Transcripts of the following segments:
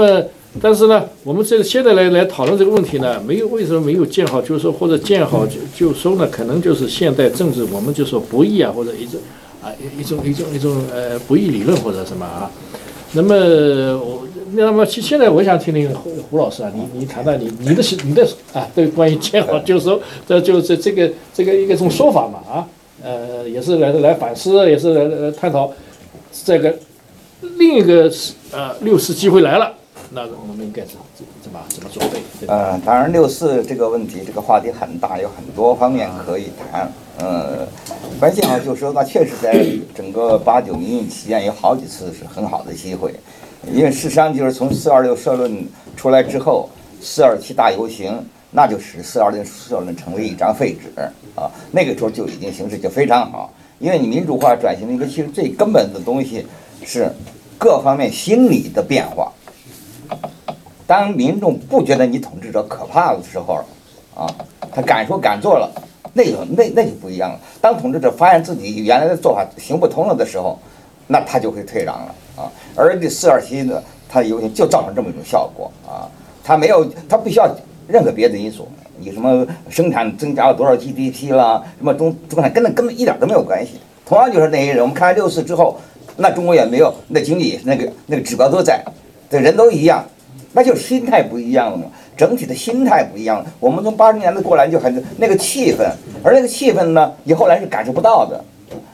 呃，但是呢，我们这个现在来来讨论这个问题呢，没有为什么没有建好，就是说或者建好就就收呢，可能就是现代政治我们就说不义啊，或者一种啊一一种一种一种呃不义理论或者什么啊。那么我那么现现在我想听听胡胡老师啊，你你谈谈你你的你的啊对关于建好就收这就是这个这个一个种说法嘛啊呃也是来来反思，也是来来探讨这个另一个呃六四机会来了。那我们应该怎怎么怎么准备？呃，当然六四这个问题，这个话题很大，有很多方面可以谈。呃，关键啊，就是说，那确实在整个八九民运期间有好几次是很好的机会，因为事实上就是从四二六社论出来之后，四二七大游行，那就使四二六社论成为一张废纸啊。那个时候就已经形势就非常好，因为你民主化转型的一个其实最根本的东西是各方面心理的变化。当民众不觉得你统治者可怕的时候，啊，他敢说敢做了，那就那那就不一样了。当统治者发现自己原来的做法行不通了的时候，那他就会退让了啊。而这四二七呢，它有就造成这么一种效果啊，它没有，它不需要任何别的因素，你什么生产增加了多少 GDP 啦，什么中中产根本根本一点都没有关系。同样就是那些人，我们看六四之后，那中国也没有那经济那个那个指标都在，这人都一样。那就是心态不一样了嘛，整体的心态不一样了。我们从八十年代过来就很那个气氛，而那个气氛呢，你后来是感受不到的，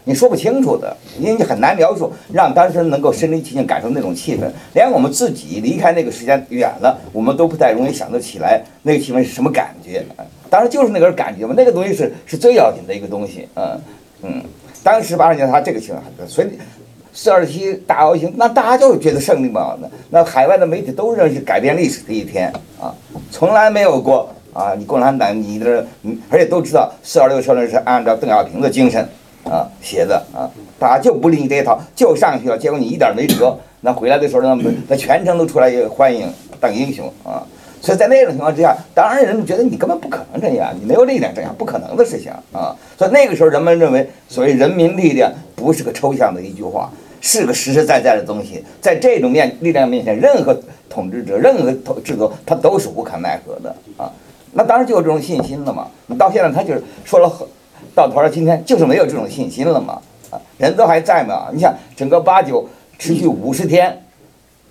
你说不清楚的，因为你很难描述，让当事人能够身临其境感受那种气氛。连我们自己离开那个时间远了，我们都不太容易想得起来那个气氛是什么感觉。当然就是那个感觉嘛，那个东西是是最要紧的一个东西。嗯嗯，当时八十年代他这个情况，所以。四二七大游行，那大家就觉得胜利嘛？那那海外的媒体都认为是改变历史的一天啊，从来没有过啊！你共产党，你的，而且都知道四二六社论是按照邓小平的精神啊写的啊，大家就不理你这一套，就上去了，结果你一点没辙。那回来的时候，那那全程都出来欢迎当英雄啊！所以在那种情况之下，当然人们觉得你根本不可能这样，你没有力量这样，不可能的事情啊！所以那个时候人们认为，所谓人民力量不是个抽象的一句话。是个实实在在的东西，在这种面力量面前，任何统治者、任何统制度，他都是无可奈何的啊。那当然就有这种信心了嘛。你到现在，他就是说了，到头了今天就是没有这种信心了嘛。啊，人都还在嘛。你想，整个八九持续五十天，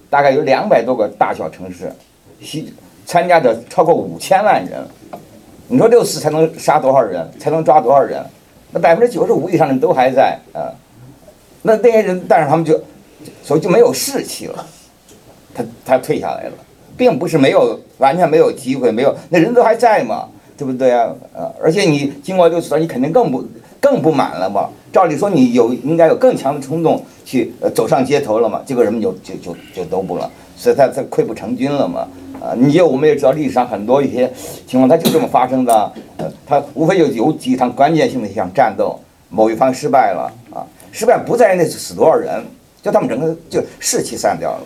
大概有两百多个大小城市，西参加者超过五千万人。你说六四才能杀多少人，才能抓多少人？那百分之九十五以上的人都还在啊。那那些人，但是他们就，所以就没有士气了，他他退下来了，并不是没有完全没有机会，没有那人都还在嘛，对不对啊？呃，而且你经过六次，你肯定更不更不满了嘛。照理说你有应该有更强的冲动去走上街头了嘛，结果人们就就就就都不了，所以他他溃不成军了嘛。啊，你也我们也知道历史上很多一些情况，他就这么发生的。呃，他无非就有几场关键性的一场战斗，某一方失败了啊。失败不在于那死多少人，就他们整个就士气散掉了，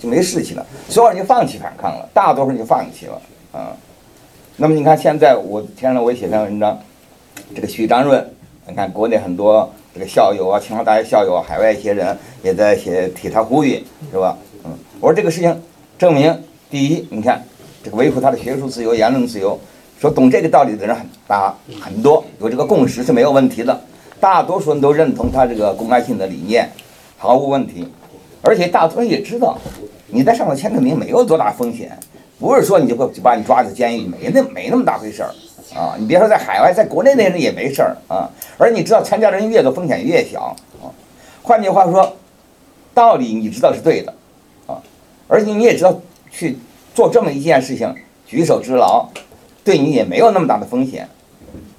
就没士气了，所有人就放弃反抗了，大多数人就放弃了啊。那么你看现在我前两天我也写篇文章，这个许章润，你看国内很多这个校友啊，清华大学校友啊，海外一些人也在写替他呼吁，是吧？嗯，我说这个事情证明，第一，你看这个维护他的学术自由、言论自由，说懂这个道理的人很大很多，有这个共识是没有问题的。大多数人都认同他这个公开性的理念，毫无问题。而且大多数人也知道，你在上头签个名没有多大风险，不是说你就会把你抓进监狱，没那没那么大回事儿啊。你别说在海外，在国内那人也没事儿啊。而你知道参加人越多风险越小啊。换句话说，道理你知道是对的啊，而且你也知道去做这么一件事情，举手之劳，对你也没有那么大的风险。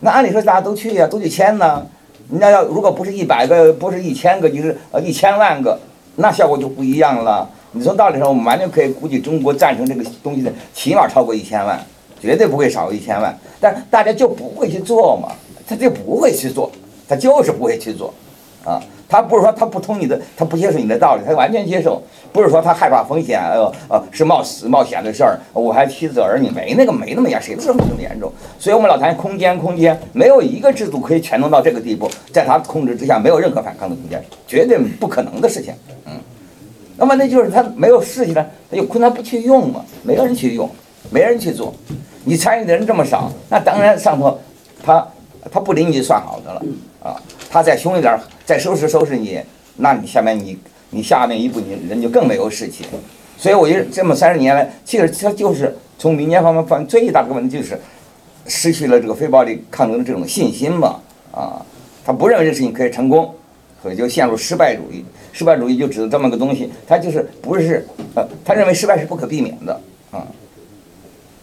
那按理说大家都去呀，都去签呢。那要如果不是一百个，不是一千个，就是呃一千万个，那效果就不一样了。你从道理上，我们完全可以估计，中国赞成这个东西的起码超过一千万，绝对不会少过一千万。但大家就不会去做嘛，他就不会去做，他就是不会去做，啊。他不是说他不通你的，他不接受你的道理，他完全接受。不是说他害怕风险，呃呃，是冒死冒险的事儿。我还妻子儿女没那个没那么严，谁知道那么严重？所以我们老谈空间，空间没有一个制度可以全能到这个地步，在他控制之下没有任何反抗的空间，绝对不可能的事情。嗯，那么那就是他没有事情了，他有困难不去用嘛，没人去用，没人去做，你参与的人这么少，那当然上头他他不理你就算好的了啊，他再凶一点，再收拾收拾你，那你下面你你下面一步你人就更没有士气，所以我觉得这么三十年来，其实他就是从民间方面犯最大的问题就是失去了这个非暴力抗争的这种信心嘛啊，他不认为这事情可以成功。所以就陷入失败主义，失败主义就指的这么个东西，他就是不是呃，他认为失败是不可避免的啊。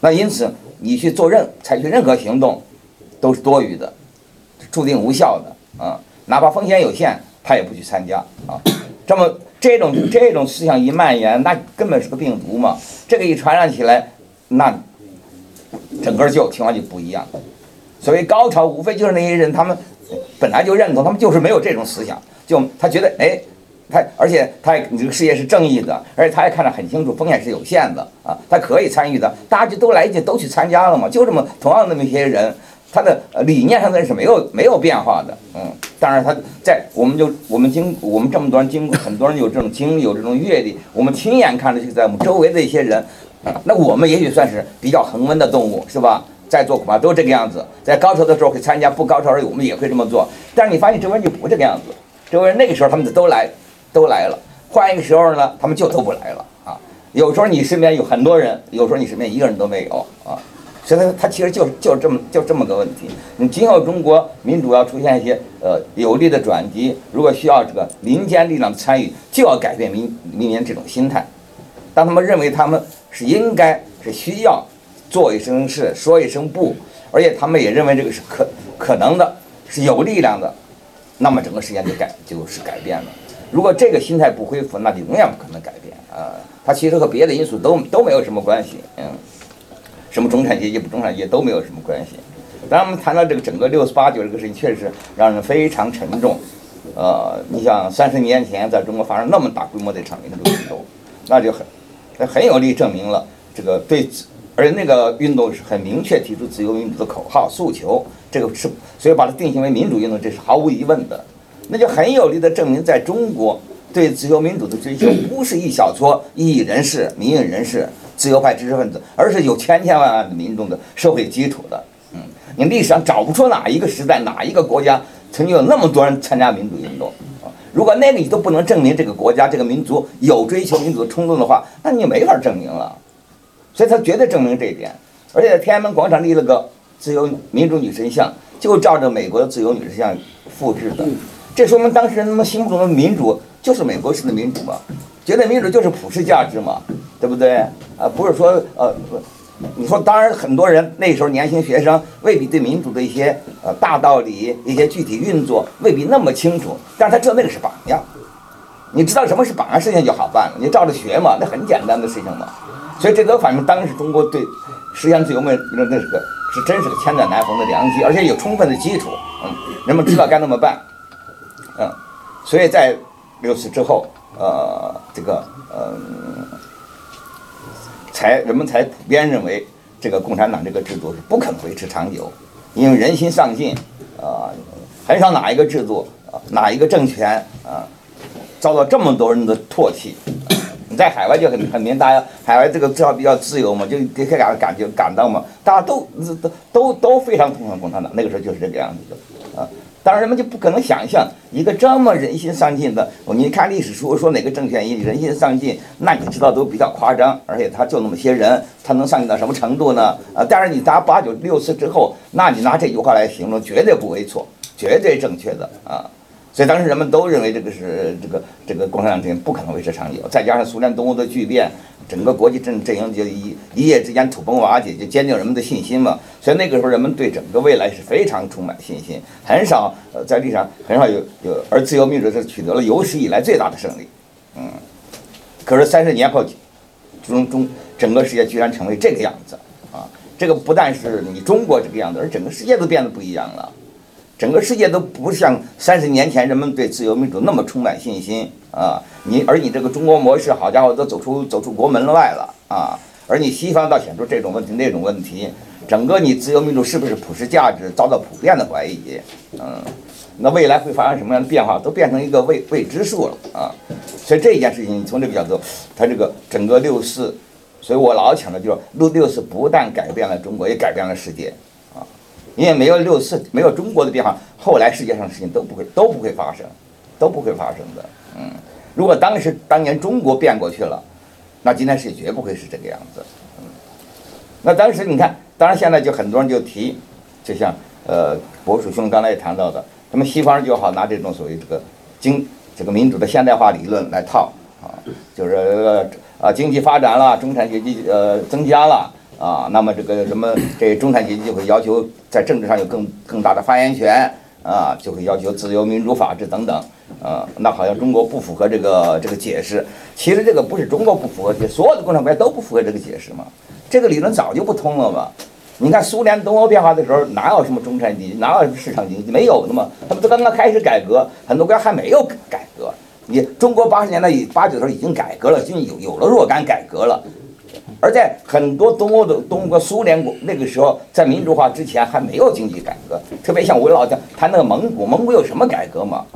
那因此你去做任采取任何行动都是多余的，注定无效的啊。哪怕风险有限，他也不去参加啊。这么这种这种思想一蔓延，那根本是个病毒嘛。这个一传染起来，那整个就情况就不一样。所谓高潮，无非就是那些人他们本来就认同，他们就是没有这种思想。就他觉得，哎，他而且他你这个事业是正义的，而且他也看得很清楚，风险是有限的啊，他可以参与的，大家就都来就都去参加了嘛，就这么同样那么些人，他的理念上的是没有没有变化的，嗯，当然他在我们就我们经我们这么多人经很多人有这种经历有这种阅历，我们亲眼看着就在我们周围的一些人，那我们也许算是比较恒温的动物，是吧？在座恐怕都这个样子，在高潮的时候会参加，不高潮的时候我们也会这么做，但是你发现周围就不这个样子。周围那个时候他们都来，都来了。换一个时候呢，他们就都不来了啊。有时候你身边有很多人，有时候你身边一个人都没有啊。所以他其实就是就这么就这么个问题。你今后中国民主要出现一些呃有利的转机，如果需要这个民间力量的参与，就要改变民民间这种心态。当他们认为他们是应该是需要做一声是说一声不，而且他们也认为这个是可可能的，是有力量的。那么整个实验就改就是改变了。如果这个心态不恢复，那就永远不可能改变啊。它其实和别的因素都都没有什么关系，嗯，什么中产阶级不中产阶级都没有什么关系。当然，我们谈到这个整个六四八九这个事情，确实让人非常沉重。呃，你想三十年前在中国发生那么大规模的一场民主运动，那就很很有力证明了这个对，而且那个运动是很明确提出自由民主的口号诉求。这个是，所以把它定性为民主运动，这是毫无疑问的。那就很有力的证明，在中国对自由民主的追求，不是一小撮异议人士、民运人士、自由派知识分子，而是有千千万万的民众的社会基础的。嗯，你历史上找不出哪一个时代、哪一个国家曾经有那么多人参加民主运动。如果那个你都不能证明这个国家、这个民族有追求民主的冲动的话，那你没法证明了。所以他绝对证明这一点，而且在天安门广场立了个。自由民主女神像就照着美国的自由女神像复制的，这说明当时人们心目中的民主就是美国式的民主嘛，觉得民主就是普世价值嘛，对不对？啊，不是说呃，你说当然很多人那时候年轻学生未必对民主的一些呃大道理、一些具体运作未必那么清楚，但是他知道那个是榜样，你知道什么是榜样，事情就好办了，你照着学嘛，那很简单的事情嘛，所以这都反映当时中国对实现自由民主那是个。是真是个千载难逢的良机，而且有充分的基础，嗯，人们知道该那么办，嗯，所以在六四之后，呃，这个，嗯，才人们才普遍认为这个共产党这个制度是不可能维持长久，因为人心丧尽，啊，很少哪一个制度，哪一个政权，啊，遭到这么多人的唾弃。你在海外就很很明，大家海外这个至少比较自由嘛，就可以感感觉感到嘛，大家都都都都非常痛恨共产党，那个时候就是这个样子的啊。当然人们就不可能想象一个这么人心丧尽的，你看历史书说哪个政权一人心丧尽，那你知道都比较夸张，而且他就那么些人，他能丧尽到什么程度呢？啊，但是你打八九六次之后，那你拿这句话来形容，绝对不为错，绝对正确的啊。所以当时人们都认为这个是这个这个共产党政权不可能维持长久，再加上苏联东欧的巨变，整个国际阵阵营就一一夜之间土崩瓦解，就坚定人们的信心嘛。所以那个时候人们对整个未来是非常充满信心，很少呃在历史上很少有有，而自由民主是取得了有史以来最大的胜利，嗯。可是三十年后，中中整个世界居然成为这个样子啊！这个不但是你中国这个样子，而整个世界都变得不一样了。整个世界都不像三十年前人们对自由民主那么充满信心啊！你而你这个中国模式，好家伙，都走出走出国门外了啊！而你西方倒显出这种问题那种问题，整个你自由民主是不是普世价值遭到普遍的怀疑？嗯，那未来会发生什么样的变化，都变成一个未未知数了啊。所以这一件事情，你从这个角度，它这个整个六四，所以我老强调就是六六四不但改变了中国，也改变了世界。因为没有六四，没有中国的变化，后来世界上的事情都不会都不会发生，都不会发生的。嗯，如果当时当年中国变过去了，那今天世界绝不会是这个样子。嗯，那当时你看，当然现在就很多人就提，就像呃博叔兄刚才也谈到的，他们西方人就好拿这种所谓这个经这个民主的现代化理论来套啊，就是啊经济发展了，中产阶级呃增加了。啊，那么这个什么，这中产阶级就会要求在政治上有更更大的发言权啊，就会要求自由、民主、法治等等。啊，那好像中国不符合这个这个解释。其实这个不是中国不符合，所有的共产国家都不符合这个解释嘛。这个理论早就不通了嘛。你看苏联东欧变化的时候，哪有什么中产阶级，哪有什么市场经济，没有的嘛。他们都刚刚开始改革，很多国家还没有改革。你中国八十年代八九的时候已经改革了，已经有有了若干改革了。而在很多东欧的东欧苏联国那个时候，在民主化之前还没有经济改革，特别像我老讲谈那个蒙古，蒙古有什么改革吗？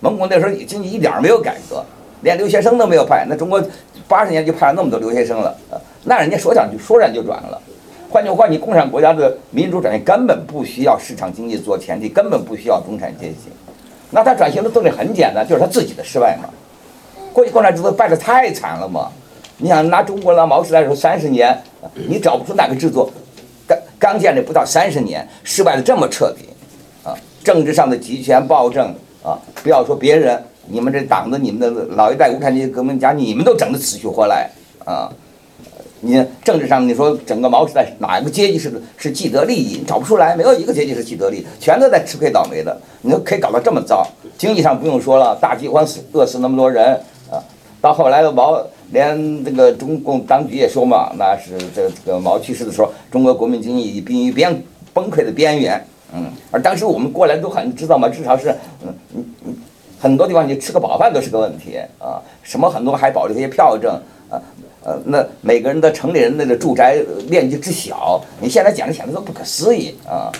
蒙古那时候经济一点没有改革，连留学生都没有派。那中国八十年就派了那么多留学生了，那人家说转就说转就转了。换句话，你共产国家的民主转型根本不需要市场经济做前提，根本不需要中产阶级。那他转型的动力很简单，就是他自己的失败嘛。过去共产制度败得太惨了嘛。你想拿中国拿毛时代说三十年，你找不出哪个制作刚刚建立不到三十年失败的这么彻底啊！政治上的集权暴政啊，不要说别人，你们这党的你们的老一代无产阶级革命家，你们都整得死去活来啊！你政治上你说整个毛时代哪个阶级是是既得利益？找不出来，没有一个阶级是既得利益，全都在吃亏倒霉的。你都可以搞到这么糟，经济上不用说了，大饥荒死饿死那么多人！到后来的毛。连这个中共当局也说嘛，那是这这个毛去世的时候，中国国民经济已濒于边崩溃的边缘。嗯，而当时我们过来都很知道嘛，至少是嗯嗯嗯，很多地方你吃个饱饭都是个问题啊。什么很多还保留一些票证啊呃，那每个人的城里人那个住宅面积之小，你现在讲的显得都不可思议啊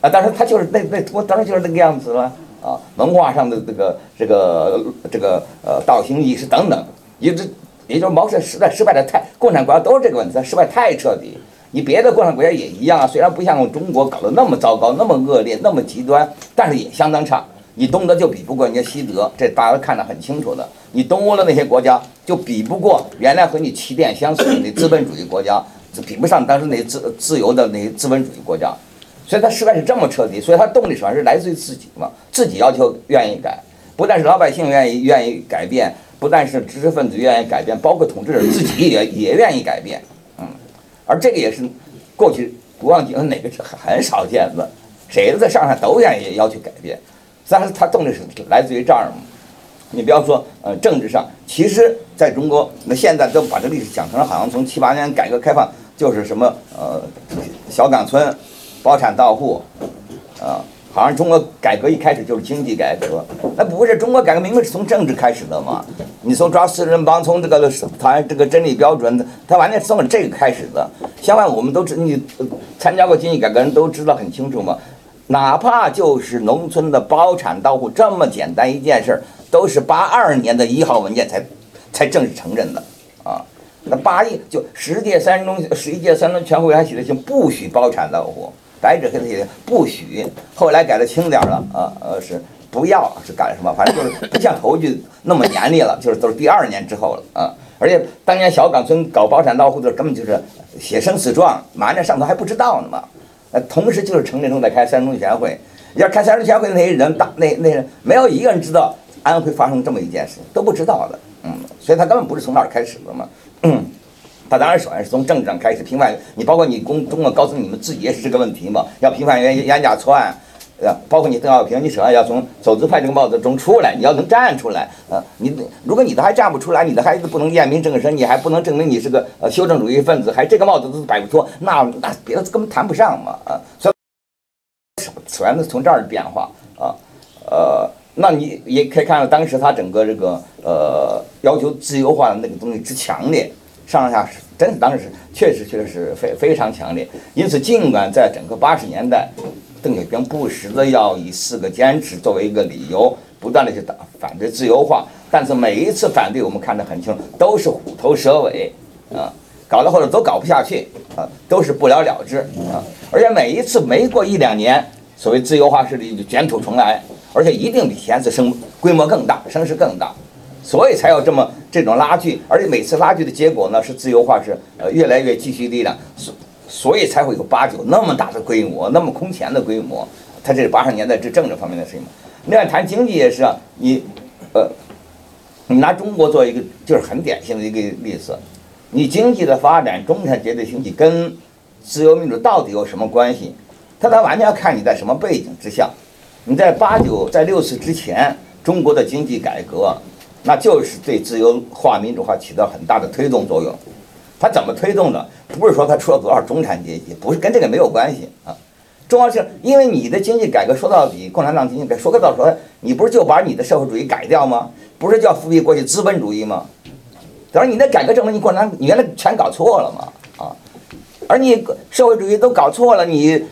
啊！当时他就是那那我当时就是那个样子了啊，文化上的这个这个这个呃道行意识等等，一直。也就是毛时代时代失败的太，共产国家都是这个问题，它失败太彻底。你别的共产国家也一样啊，虽然不像中国搞得那么糟糕、那么恶劣、那么极端，但是也相当差。你东德就比不过人家西德，这大家看得很清楚的。你东欧的那些国家就比不过原来和你起点相似的那资本主义国家，比不上当时那些自自由的那些资本主义国家。所以他失败是这么彻底，所以他动力主要是来自于自己嘛，自己要求愿意改，不但是老百姓愿意愿意改变。不但是知识分子愿意改变，包括统治者自己也也愿意改变，嗯，而这个也是过去不忘记哪个是很少见的，谁在上海都愿意要求改变，但是他动力是来自于这儿嘛。你不要说呃政治上，其实在中国那现在都把这历史讲成了好像从七八年改革开放就是什么呃小岗村，包产到户，啊。好像中国改革一开始就是经济改革，那不是中国改革明明是从政治开始的嘛？你从抓四人帮，从这个谈这个真理标准，他完全是从这个开始的。相反，我们都知你参加过经济改革人都知道很清楚嘛。哪怕就是农村的包产到户这么简单一件事儿，都是八二年的一号文件才才正式承认的啊。那八一就十届三中十一届三中全会还写的信，不许包产到户。白纸黑字写的不许，后来改的轻点了啊，呃是不要是改什么？反正就是不像头句那么严厉了，就是都是第二年之后了啊。而且当年小岗村搞包产到户的时候根本就是写生死状，瞒着上头还不知道呢嘛。呃，同时就是城里头在开三中全会，要开三中全会的那些人，大那那人没有一个人知道安徽发生这么一件事，都不知道的，嗯，所以他根本不是从那儿开始的嘛。嗯他当然首先是从政治上开始平反，你包括你公中国高层你们自己也是这个问题嘛，要平反冤冤假错案，呃，包括你邓小平，你首先要从走资派这个帽子中出来，你要能站出来，呃，你如果你都还站不出来，你的孩子不能验明正身，你还不能证明你是个呃修正主义分子，还这个帽子都摆不脱，那那别的根本谈不上嘛，啊，所以首先是从这儿变化啊，呃，那你也可以看到当时他整个这个呃要求自由化的那个东西之强烈。上下是真是当时是确实确实是非非常强烈，因此尽管在整个八十年代，邓小平不时的要以四个坚持作为一个理由，不断的去打反对自由化，但是每一次反对我们看得很清楚，都是虎头蛇尾啊，搞到后来都搞不下去啊，都是不了了之啊，而且每一次没过一两年，所谓自由化势力就卷土重来，而且一定比前次声规模更大，声势更大。所以才有这么这种拉锯，而且每次拉锯的结果呢是自由化是呃越来越积蓄力量，所所以才会有八九那么大的规模，那么空前的规模。它这是八十年代这政治方面的事情嘛。另外谈经济也是啊，你呃，你拿中国做一个就是很典型的一个例子，你经济的发展、中产阶级兴起跟自由民主到底有什么关系？它它完全要看你在什么背景之下。你在八九在六四之前，中国的经济改革。那就是对自由化、民主化起到很大的推动作用。它怎么推动的？不是说它出了多少中产阶级，不是跟这个没有关系啊。重要是因为你的经济改革说到底，共产党经济改革说个到说，你不是就把你的社会主义改掉吗？不是叫复辟过去资本主义吗？等于你的改革证明你共产党你原来全搞错了嘛啊？而你社会主义都搞错了，你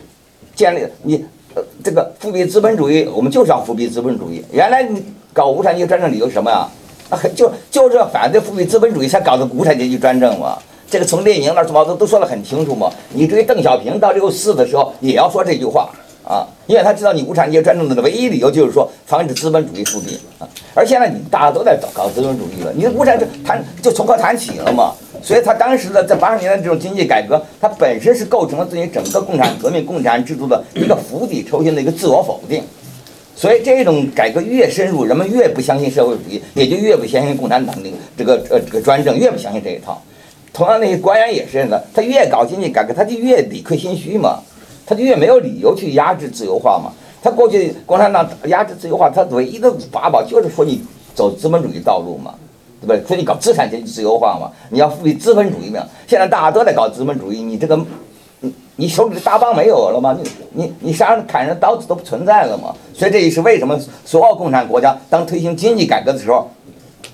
建立你呃这个复辟资本主义，我们就是要复辟资本主义。原来你搞无产阶级专政理由什么呀？就就是反对复辟资本主义才搞的无产阶级专政嘛。这个从列宁那儿毛泽都说得很清楚嘛。你至于邓小平到六四的时候也要说这句话啊，因为他知道你无产阶级专政的唯一理由就是说防止资本主义复辟啊。而现在你大家都在搞搞资本主义了，你的无产就谈就从何谈起了嘛。所以他当时的在八十年代这种经济改革，它本身是构成了自己整个共产革命、共产制度的一个釜底抽薪的一个自我否定。所以这种改革越深入，人们越不相信社会主义，也就越不相信共产党的这个呃这个专政，越不相信这一套。同样，那些官员也是的，他越搞经济改革，他就越理亏心虚嘛，他就越没有理由去压制自由化嘛。他过去共产党压制自由化，他唯一的法宝就是说你走资本主义道路嘛，对不对？说你搞资产阶级自由化嘛，你要赋予资本主义嘛。现在大家都在搞资本主义，你这个。你手里的大棒没有了吗？你你你杀人砍人刀子都不存在了吗？所以这也是为什么所有共产国家当推行经济改革的时候，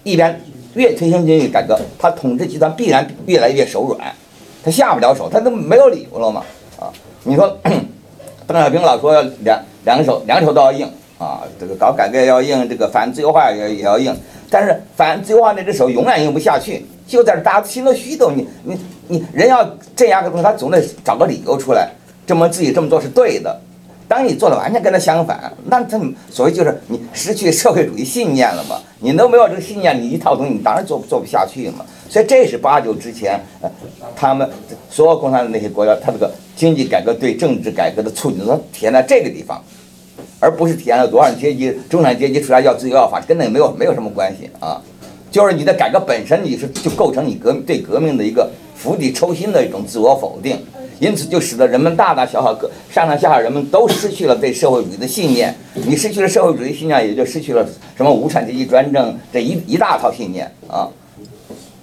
一边越推行经济改革，他统治集团必然越来越手软，他下不了手，他都没有理由了嘛啊！你说 邓小平老说两两手两手都要硬啊，这个搞改革要硬，这个反自由化也也要硬，但是反自由化那只手永远用不下去。就在这，大家心都虚动。你你你，人要镇压个东西，他总得找个理由出来，证明自己这么做是对的。当你做的完全跟他相反，那他所谓就是你失去社会主义信念了嘛？你都没有这个信念，你一套东西你当然做做不下去嘛。所以这是八九之前，呃，他们所有共产党那些国家，他这个经济改革对政治改革的促进，都体现在这个地方，而不是体现了多少阶级中产阶级出来要自由要法，跟那个没有没有什么关系啊。就是你的改革本身，你是就构成你革对革命的一个釜底抽薪的一种自我否定，因此就使得人们大大小小各上上下下人们都失去了对社会主义的信念。你失去了社会主义信念，也就失去了什么无产阶级专政这一一大套信念啊。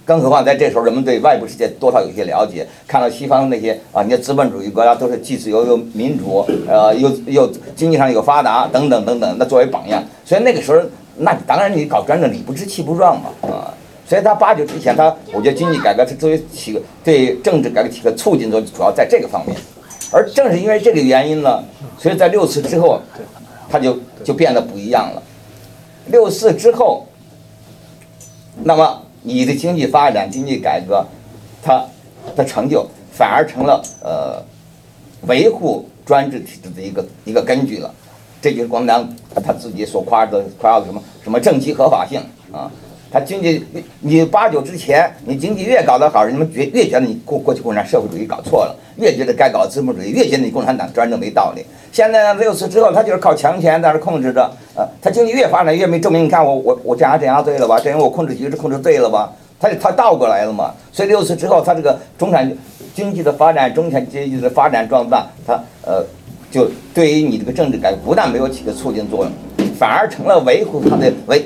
更何况在这时候，人们对外部世界多少有些了解，看到西方那些啊，你的资本主义国家都是既自由又民主，呃，又又经济上又发达等等等等，那作为榜样，所以那个时候。那当然，你搞专政，理不直气不壮嘛，啊！所以他八九之前，他我觉得经济改革是作为起个对政治改革起个促进作用，主要在这个方面。而正是因为这个原因呢，所以在六四之后，他就就变得不一样了。六四之后，那么你的经济发展、经济改革，它的成就反而成了呃维护专制体制的一个一个根据了。这就是共产党他自己所夸的夸的什么什么政绩合法性啊？他经济你八九之前，你经济越搞得好，人们越越觉得你过过去共产社会主义搞错了，越觉得该搞资本主义，越觉得你共产党专政没道理。现在呢，六次之后，他就是靠强权在那控制着，呃，他经济越发展越没证明。你看我我我镇压镇压对了吧？证明我控制局势控制对了吧？他他倒过来了嘛？所以六次之后，他这个中产经济的发展，中产阶级的发展壮大，他呃。就对于你这个政治改革，不但没有起个促进作用，反而成了维护他的维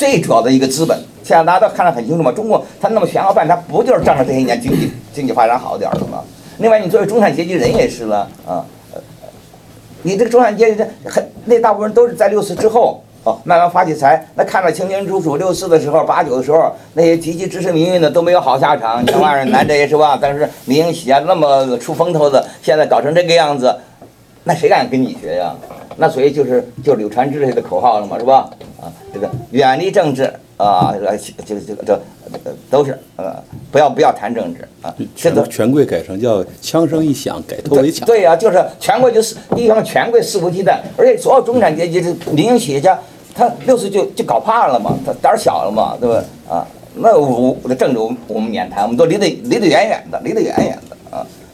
最主要的一个资本。现在大家都看得很清楚嘛，中国它那么全要办，它不就是仗着这些年经济经济发展好点儿了吗？另外，你作为中产阶级人也是了啊，你这个中产阶级这很那大部分人都是在六四之后哦慢慢发起财，那看得清清楚楚。六四的时候、八九的时候，那些积极支持民运的都没有好下场，千万人难这也是吧？但是民营企业那么出风头的，现在搞成这个样子。那谁敢跟你学呀？那所以就是就柳传志的口号了嘛，是吧？啊，这个远离政治啊，这个这个这都是呃，不要不要谈政治啊。权权贵改成叫枪声一响，改头为强。对呀，就是权贵就是一方权贵肆无忌惮，而且所有中产阶级这民营企业家，他六十就就搞怕了嘛，他胆小了嘛，对吧？啊，那我的政治我们我们免谈，我们都离得离得远远的，离得远远的。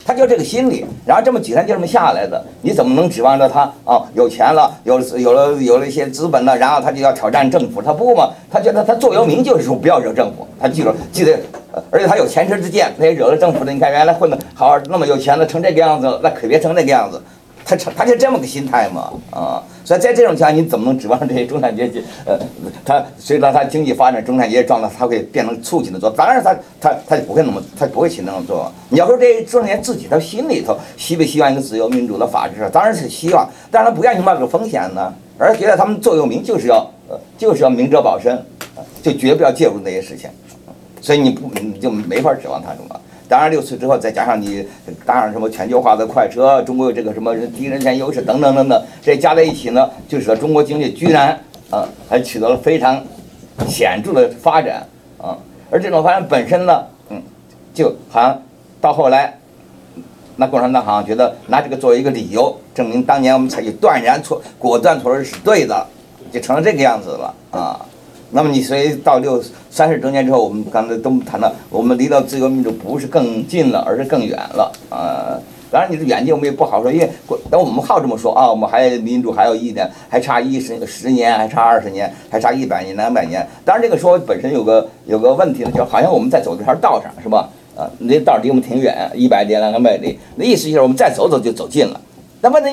他就这个心理，然后这么几天就这么下来的，你怎么能指望着他啊？有钱了，有有了有了一些资本了，然后他就要挑战政府？他不嘛？他觉得他座右铭就是说不要惹政府。他记住记得，而且他有前车之鉴，他也惹了政府的。你看原来混的好那么有钱的，成这个样子，那可别成那个样子。他成他就这么个心态嘛啊。所以在这种情况下，你怎么能指望这些中产阶级？呃，他随着他经济发展，中产阶级壮大，他会变成促进的作用。当然，他他他就不会那么，他不会起那种作用。你要说这些中产阶级自己他心里头希不希望一个自由民主的法治？当然是希望，但是他不愿意冒这个风险呢，而觉得他们座右铭就是要呃就是要明哲保身，就绝不要介入那些事情。所以你不你就没法指望他什么。当然，六次之后再加上你搭上什么全球化的快车，中国有这个什么低人权优势等等等等，这加在一起呢，就使得中国经济居然啊还取得了非常显著的发展啊。而这种发展本身呢，嗯，就好像到后来，那共产党好像觉得拿这个作为一个理由，证明当年我们采取断然措果断措施是对的，就成了这个样子了啊。那么你所以到六三十周年之后，我们刚才都谈到，我们离到自由民主不是更近了，而是更远了啊！当然你的远近我们也不好说，因为等我们好这么说啊，我们还民主还有一点，还差一十十年，还差二十年，还差一百年两百年。当然这个说本身有个有个问题呢，就好像我们在走这条道上是吧？啊，那道离我们挺远，一百年两百里，那意思就是我们再走走就走近了。那么那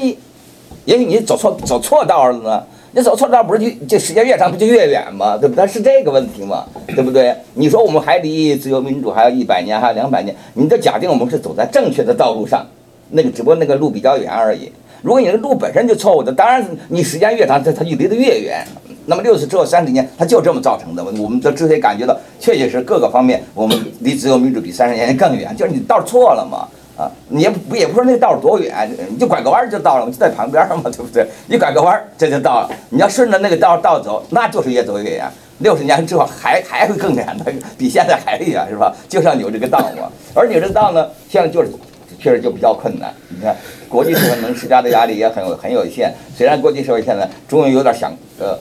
也许你走错走错道了呢？你走错道不是就这时间越长不就越远吗？对不对？是这个问题吗？对不对？你说我们还离自由民主还有一百年，还有两百年，你就假定我们是走在正确的道路上，那个只不过那个路比较远而已。如果你的路本身就错误的，当然你时间越长，它它就离得越远。那么六十之后三十年，它就这么造成的。我们都之所以感觉到，确确实各个方面我们离自由民主比三十年更远，就是你道错了嘛。啊，你也不也不说那道多远，你就拐个弯就到了，就在旁边嘛，对不对？你拐个弯这就到了。你要顺着那个道道走，那就是越走越远。六十年之后还还会更远的，比现在还远，是吧？就是要扭这个道嘛。而扭这个道呢，现在就是确实就比较困难。你看，国际社会能施加的压力也很有很有限。虽然国际社会现在终于有点想呃，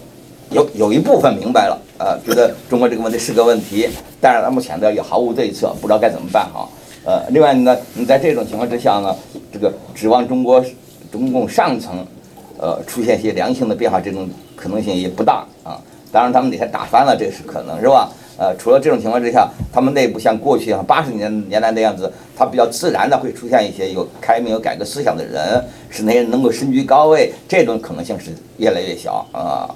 有有一部分明白了，呃，觉得中国这个问题是个问题，但是他目前的也毫无对策，不知道该怎么办好。呃，另外呢，你在这种情况之下呢，这个指望中国中共上层，呃，出现一些良性的变化，这种可能性也不大啊。当然，他们得先打翻了，这是可能是吧？呃，除了这种情况之下，他们内部像过去像八十年年代那样子，他比较自然的会出现一些有开明、有改革思想的人，使那些能够身居高位，这种可能性是越来越小啊。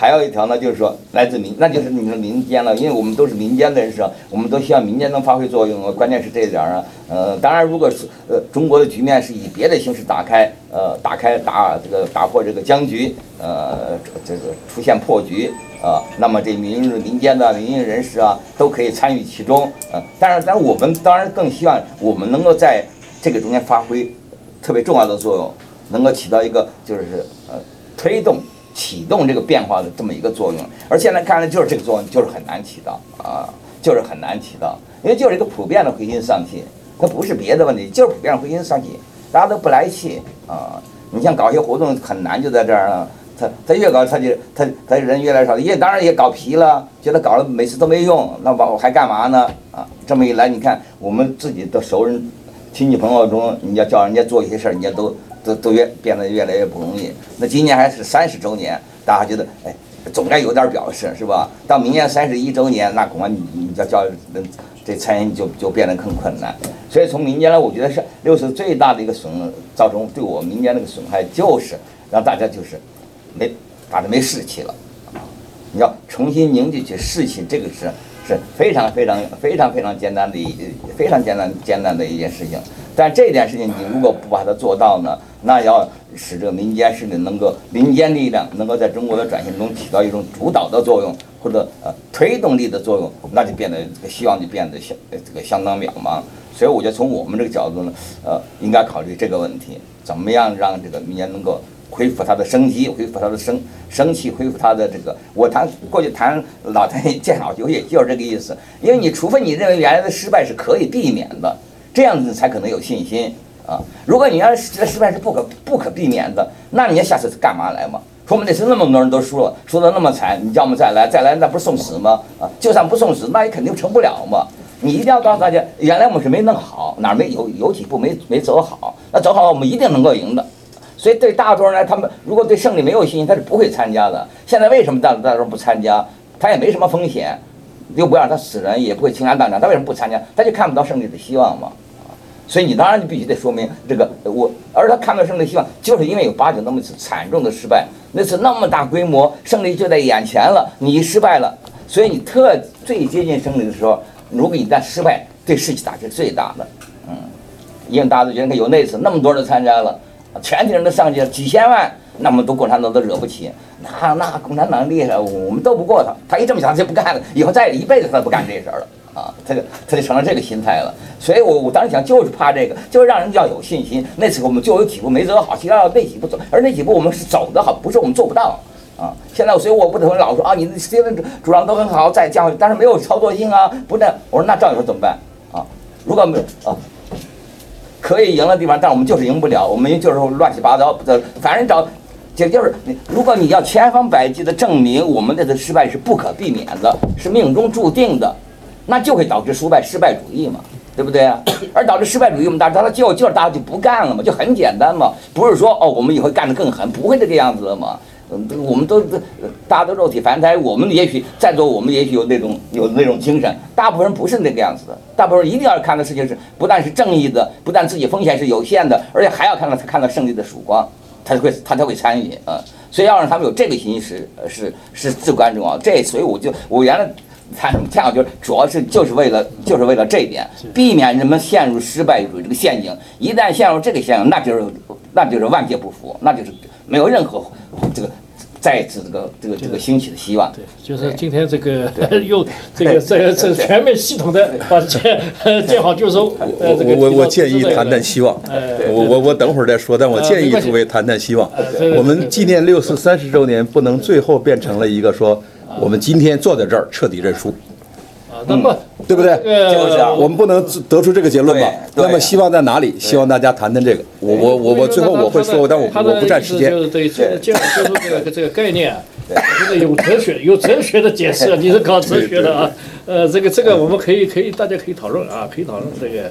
还有一条呢，就是说来自民，那就是你们民间了，因为我们都是民间的人士，我们都希望民间能发挥作用。关键是这一点啊，呃，当然，如果是呃中国的局面是以别的形式打开，呃，打开打这个打破这个僵局，呃，这个出现破局啊，那么这民民间的民营人士啊，都可以参与其中，呃，但是，但是我们当然更希望我们能够在这个中间发挥特别重要的作用，能够起到一个就是呃推动。启动这个变化的这么一个作用，而现在看来就是这个作用就是很难起到啊，就是很难起到，因为就是一个普遍的灰心丧气，它不是别的问题，就是普遍灰心丧气，大家都不来气啊。你像搞一些活动很难就在这儿了，他他越搞他就他他人越来越少，也当然也搞疲了，觉得搞了每次都没用，那我还干嘛呢？啊，这么一来，你看我们自己的熟人、亲戚朋友中，你要叫人家做一些事儿，人家都。都都越变得越来越不容易。那今年还是三十周年，大家觉得哎，总该有点表示是吧？到明年三十一周年，那恐怕你你叫叫这餐饮就就变得更困难。所以从民间来，我觉得是六十最大的一个损，造成对我民间那个损害，就是让大家就是没大家没士气了。你要重新凝聚起士气，这个是是非常非常非常非常艰难的一非常艰难艰难的一件事情。但这件事情，你如果不把它做到呢，那要使这个民间势力能够民间力量能够在中国的转型中起到一种主导的作用，或者呃推动力的作用，那就变得这个希望就变得相这个相当渺茫。所以我觉得从我们这个角度呢，呃，应该考虑这个问题，怎么样让这个民间能够恢复它的生机，恢复它的生生气，恢复它的这个。我谈过去谈老太见好就也就是这个意思，因为你除非你认为原来的失败是可以避免的，这样子才可能有信心啊。如果你要是这失败是不可不可避免的，那你要下次干嘛来嘛？说我们那次那么多人都输了，输得那么惨，你叫我们再来，再来那不是送死吗？啊，就算不送死，那也肯定成不了嘛。你一定要告诉大家，原来我们是没弄好，哪儿没有有几步没没走好，那走好了我们一定能够赢的。所以对大多数人来，他们如果对胜利没有信心，他是不会参加的。现在为什么大大多数不参加？他也没什么风险，又不让他死人，也不会倾家荡产，他为什么不参加？他就看不到胜利的希望嘛。所以你当然就必须得说明这个我，而他看不到胜利的希望，就是因为有八九那么次惨重的失败，那次那么大规模，胜利就在眼前了，你失败了，所以你特最接近胜利的时候，如果一旦失败，对士气打击最大的，嗯，因为大家都觉得有那次那么多人参加了，全体人都上去了，几千万，那么多共产党都惹不起，那那共产党厉害，我们斗不过他，他一这么想他就不干了，以后再一辈子他都不干这事儿了。啊，他就他就成了这个心态了，所以我我当时想就是怕这个，就是让人要有信心。那次我们就有几步没走好，其他那几步走，而那几步我们是走的好，不是我们做不到啊。现在所以我不同老说啊，你现在主张都很好，再降，但是没有操作性啊，不那我说那赵宇说怎么办啊？如果没啊，可以赢的地方，但我们就是赢不了，我们就是乱七八糟的，反正找就就是你，如果你要千方百计的证明我们这次失败是不可避免的，是命中注定的。那就会导致失败失败主义嘛，对不对啊？而导致失败主义，我们大家他就就是大家就不干了嘛，就很简单嘛，不是说哦，我们以后干得更狠，不会这个样子了嘛。我们都大家都肉体凡胎，我们也许在座，我们也许有那种有那种精神，大部分人不是那个样子的，大部分人一定要看的事情是不但是正义的，不但自己风险是有限的，而且还要看到看到胜利的曙光，他才会他才会参与啊。所以要让他们有这个心是是是至关重要。这所以我就我原来。谈什么？这样就是主要是就是为了就是为了这一点，避免人们陷入失败主义这个陷阱。一旦陷入这个陷阱，那就是那就是万劫不复，那就是没有任何这个再次这个这个这个兴起的希望。对，就是今天这个 又这个这个这全面系统的把建建好就收。我我我我建议谈谈希望。我我我等会儿再说，但我建议诸位谈谈希望。我们纪念六四三十周年，不能最后变成了一个说。我们今天坐在这儿彻底认输，啊，那么对不对？就是我们不能得出这个结论吧？那么希望在哪里？希望大家谈谈这个。我我我我最后我会说，但我我不占时间。就是对这这说出这个 这个概念，这个有哲学有哲学的解释。你是搞哲学的啊？呃，这个这个我们可以可以大家可以讨论啊，可以讨论这个。